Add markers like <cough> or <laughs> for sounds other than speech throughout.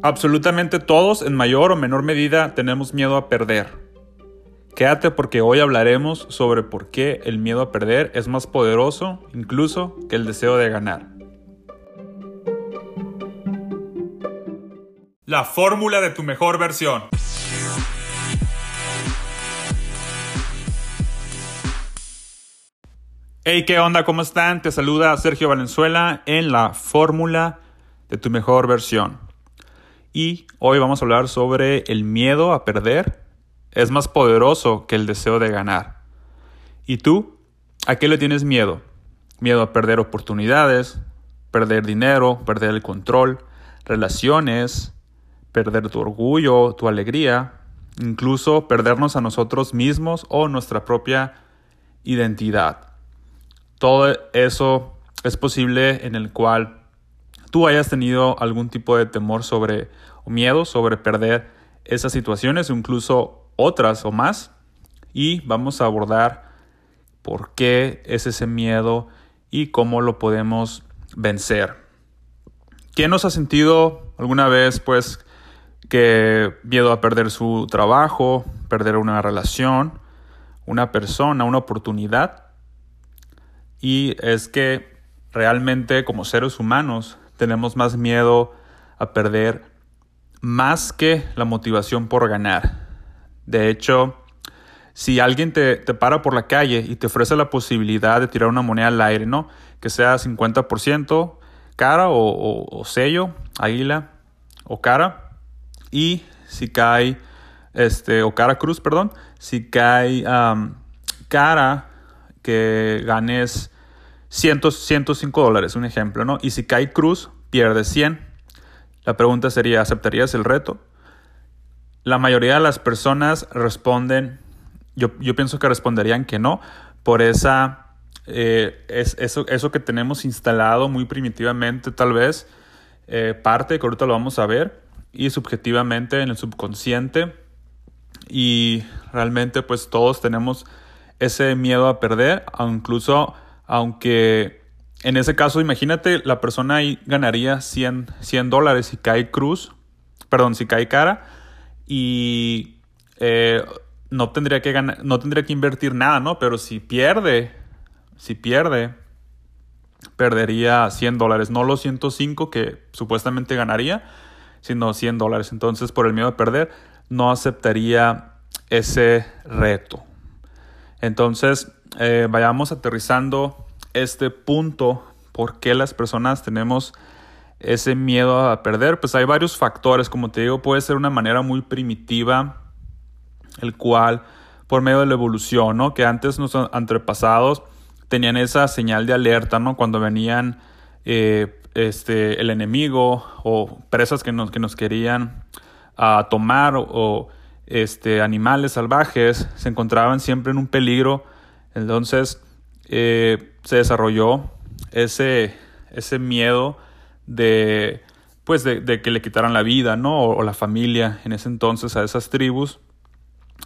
Absolutamente todos, en mayor o menor medida, tenemos miedo a perder. Quédate porque hoy hablaremos sobre por qué el miedo a perder es más poderoso incluso que el deseo de ganar. La fórmula de tu mejor versión. Hey, ¿qué onda? ¿Cómo están? Te saluda Sergio Valenzuela en la fórmula de tu mejor versión. Y hoy vamos a hablar sobre el miedo a perder es más poderoso que el deseo de ganar. ¿Y tú? ¿A qué le tienes miedo? Miedo a perder oportunidades, perder dinero, perder el control, relaciones, perder tu orgullo, tu alegría, incluso perdernos a nosotros mismos o nuestra propia identidad. Todo eso es posible en el cual tú hayas tenido algún tipo de temor sobre o miedo sobre perder esas situaciones incluso otras o más. Y vamos a abordar por qué es ese miedo y cómo lo podemos vencer. ¿Quién nos ha sentido alguna vez pues que miedo a perder su trabajo, perder una relación, una persona, una oportunidad? Y es que realmente como seres humanos tenemos más miedo a perder más que la motivación por ganar. De hecho, si alguien te, para por la calle y te ofrece la posibilidad de tirar una moneda al aire, ¿no? Que sea 50% cara o, sello, águila o cara. Y si cae, este, o cara cruz, perdón, si cae cara que ganes 105 dólares, un ejemplo, ¿no? Y si cae cruz, pierdes 100. La pregunta sería, ¿aceptarías el reto? La mayoría de las personas responden, yo, pienso que responderían que no, por esa, eh, es, eso, eso que tenemos instalado muy primitivamente tal vez, eh, parte que ahorita lo vamos a ver, y subjetivamente en el subconsciente, y realmente pues todos tenemos ese miedo a perder, incluso aunque en ese caso, imagínate, la persona ahí ganaría 100, 100 dólares si cae cruz, perdón, si cae cara, y eh, no, tendría que ganar, no tendría que invertir nada, ¿no? Pero si pierde, si pierde, perdería 100 dólares, no los 105 que supuestamente ganaría, sino 100 dólares. Entonces, por el miedo a perder, no aceptaría ese reto. Entonces, eh, vayamos aterrizando este punto, por qué las personas tenemos ese miedo a perder, pues hay varios factores, como te digo, puede ser una manera muy primitiva, el cual por medio de la evolución, ¿no? Que antes nuestros antepasados tenían esa señal de alerta, ¿no? Cuando venían eh, este, el enemigo o presas que nos, que nos querían ah, tomar o, este, animales salvajes, se encontraban siempre en un peligro. Entonces, eh, se desarrolló ese, ese miedo de, pues de, que le quitaran la vida, ¿no? O, la familia en ese entonces a esas tribus.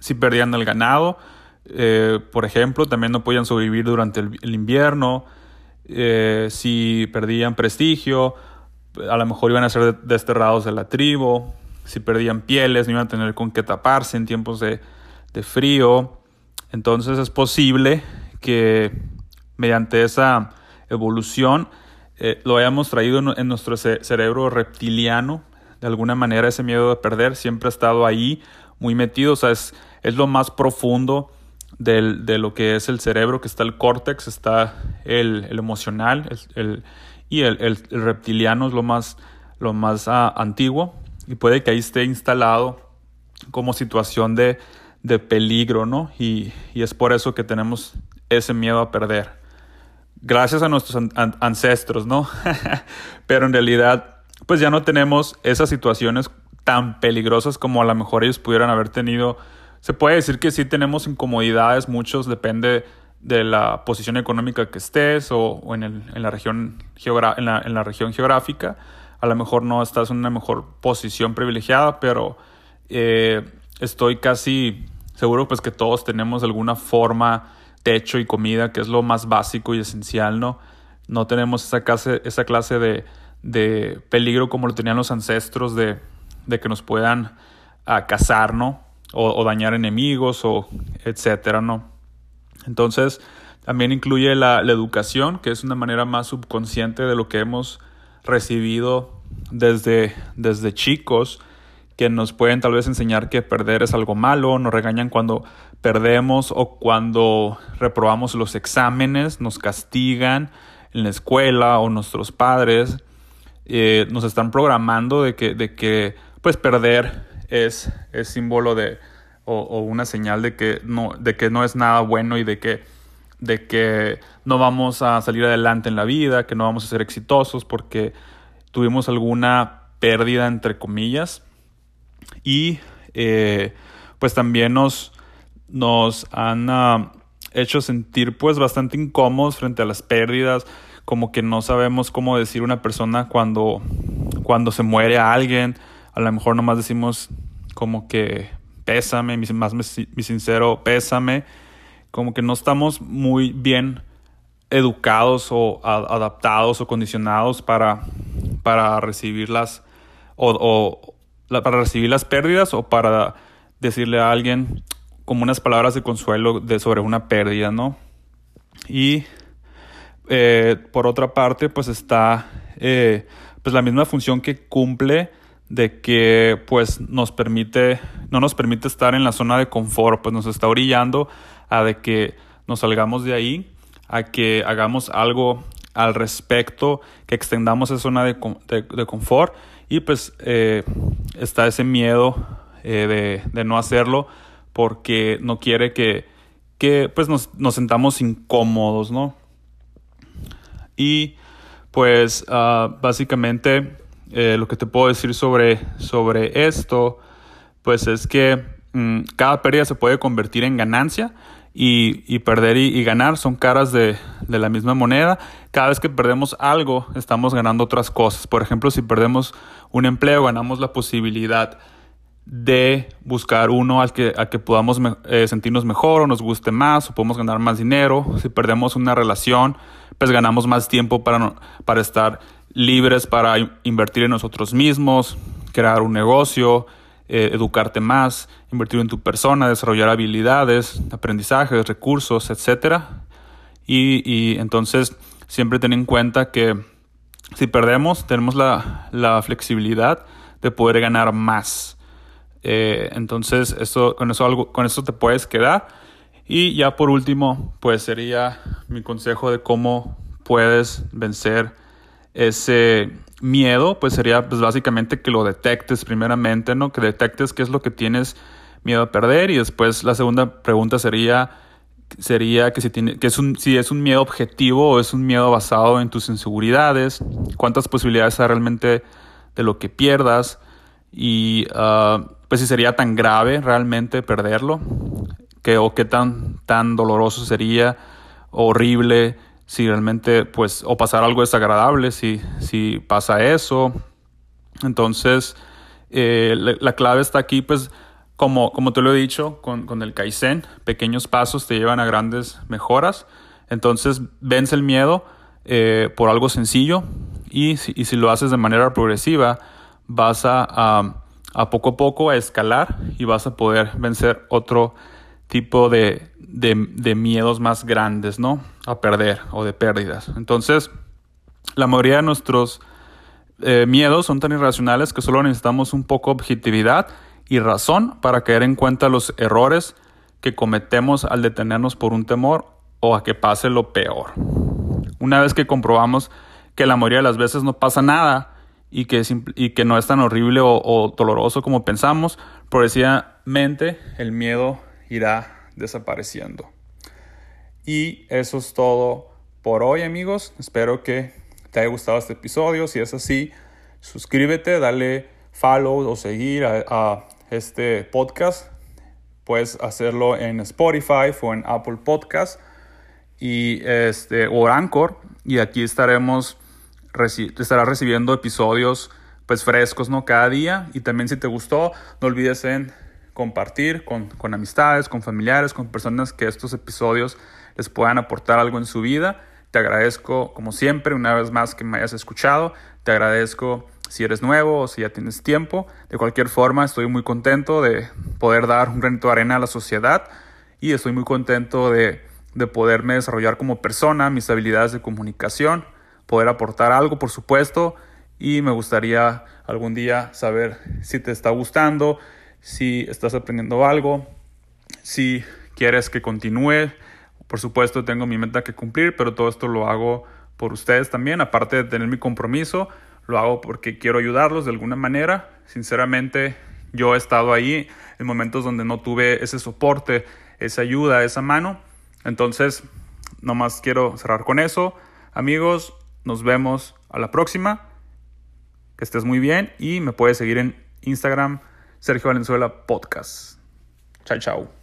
Si perdían el ganado, eh, por ejemplo, también no podían sobrevivir durante el, invierno. Eh, si perdían prestigio, a lo mejor iban a ser desterrados de la tribu. Si perdían pieles, no iban a tener con qué taparse en tiempos de, de frío. Entonces es posible que mediante esa evolución eh, lo hayamos traído en, nuestro cerebro reptiliano. De alguna manera ese miedo de perder siempre ha estado ahí, muy metido. O sea, es, lo más profundo de lo que es el cerebro, que está el córtex, está el, emocional y el, reptiliano es lo más, lo más ah, antiguo. Y puede que ahí esté instalado como situación de, peligro, ¿no? Y, y es por eso que tenemos ese miedo a perder. Gracias a nuestros ancestros, ¿no? <laughs> Pero en realidad, pues ya no tenemos esas situaciones tan peligrosas como a lo mejor ellos pudieran haber tenido. Se puede decir que sí tenemos incomodidades, muchos depende de la posición económica que estés o, en, la región en, la, región geográfica. A lo mejor no estás en una mejor posición privilegiada, pero eh, estoy casi seguro pues que todos tenemos alguna forma techo y comida, que es lo más básico y esencial, ¿no? No tenemos esa clase, esa clase de, peligro como lo tenían los ancestros de, de que nos puedan uh, cazar, ¿no? O, dañar enemigos o etcétera, ¿no? Entonces, también incluye la, la, educación, que es una manera más subconsciente de lo que hemos recibido desde, desde chicos, que nos pueden tal vez enseñar que perder es algo malo, nos regañan cuando perdemos o cuando reprobamos los exámenes, nos castigan en la escuela o nuestros padres eh, nos están programando de que, de que pues perder es, es símbolo de o, una señal de que no, de que no es nada bueno y de que, de que no vamos a salir adelante en la vida, que no vamos a ser exitosos porque tuvimos alguna pérdida entre comillas y eh, pues también nos, nos han ah, hecho sentir pues bastante incómodos frente a las pérdidas, como que no sabemos cómo decir una persona cuando, cuando se muere a alguien, a lo mejor nomás decimos como que pésame, más mi sincero pésame, como que no estamos muy bien educados o adaptados o condicionados para, para recibir las o, para recibir las pérdidas o para decirle a alguien como unas palabras de consuelo de, sobre una pérdida, ¿no? Y eh, por otra parte, pues está eh, pues la misma función que cumple de que pues nos permite, no nos permite estar en la zona de confort, pues nos está orillando a de que nos salgamos de ahí, a que hagamos algo al respecto, que extendamos esa zona de, de, confort y pues eh, está ese miedo de, de no hacerlo porque no quiere que, que pues nos, nos sentamos incómodos, ¿no? Y pues ah, básicamente eh, lo que te puedo decir sobre, sobre esto, pues es que mm, cada pérdida se puede convertir en ganancia y, y perder y, ganar son caras de, la misma moneda. Cada vez que perdemos algo, estamos ganando otras cosas. Por ejemplo, si perdemos un empleo, ganamos la posibilidad de buscar uno al que, a que podamos eh, sentirnos mejor o nos guste más o podemos ganar más dinero. Si perdemos una relación, pues ganamos más tiempo para, para estar libres, para invertir en nosotros mismos, crear un negocio, eh, educarte más, invertir en tu persona, desarrollar habilidades, aprendizajes, recursos, etc. Y, y entonces siempre ten en cuenta que si perdemos, tenemos la, la flexibilidad de poder ganar más eh, entonces, eso, con, eso algo, con eso te puedes quedar. Y ya por último, pues sería mi consejo de cómo puedes vencer ese miedo, pues sería pues básicamente que lo detectes primeramente, ¿no? Que detectes qué es lo que tienes miedo a perder y después la segunda pregunta sería sería que si tiene que es un si es un miedo objetivo o es un miedo basado en tus inseguridades, cuántas posibilidades hay realmente de lo que pierdas y uh, pues si sería tan grave realmente perderlo, que, o qué tan, tan doloroso sería, horrible, si realmente, pues, o pasar algo desagradable, si, si pasa eso. Entonces, eh, la, clave está aquí, pues, como, como te lo he dicho, con, con el Kaizen, pequeños pasos te llevan a grandes mejoras. Entonces, vence el miedo eh, por algo sencillo y si, y si, lo haces de manera progresiva, vas a a poco a poco a escalar y vas a poder vencer otro tipo de, de, miedos más grandes, ¿no? A perder o de pérdidas. Entonces, la mayoría de nuestros eh, miedos son tan irracionales que solo necesitamos un poco de objetividad y razón para caer en cuenta los errores que cometemos al detenernos por un temor o a que pase lo peor. Una vez que comprobamos que la mayoría de las veces no pasa nada, y que, y que no es tan horrible o, doloroso como pensamos, progresivamente el miedo irá desapareciendo. Y eso es todo por hoy amigos. Espero que te haya gustado este episodio. Si es así, suscríbete, dale follow o seguir a, este podcast. Puedes hacerlo en Spotify o en Apple Podcast y este, o Anchor. Y aquí estaremos estarás recibiendo episodios pues frescos, ¿no? Cada día. Y también si te gustó, no olvides en compartir con, con amistades, con familiares, con personas que estos episodios les puedan aportar algo en su vida. Te agradezco, como siempre, una vez más que me hayas escuchado. Te agradezco si eres nuevo o si ya tienes tiempo. De cualquier forma, estoy muy contento de poder dar un granito de arena a la sociedad y estoy muy contento de, de poderme desarrollar como persona, mis habilidades de comunicación, poder aportar algo, por supuesto, y me gustaría algún día saber si te está gustando, si estás aprendiendo algo, si quieres que continúe. Por supuesto, tengo mi meta que cumplir, pero todo esto lo hago por ustedes también, aparte de tener mi compromiso, lo hago porque quiero ayudarlos de alguna manera. Sinceramente, yo he estado ahí en momentos donde no tuve ese soporte, esa ayuda, esa mano. Entonces, nomás quiero cerrar con eso. Amigos, nos vemos a la próxima. Que estés muy bien y me puedes seguir en Instagram, Sergio Valenzuela Podcast. Chao, chao.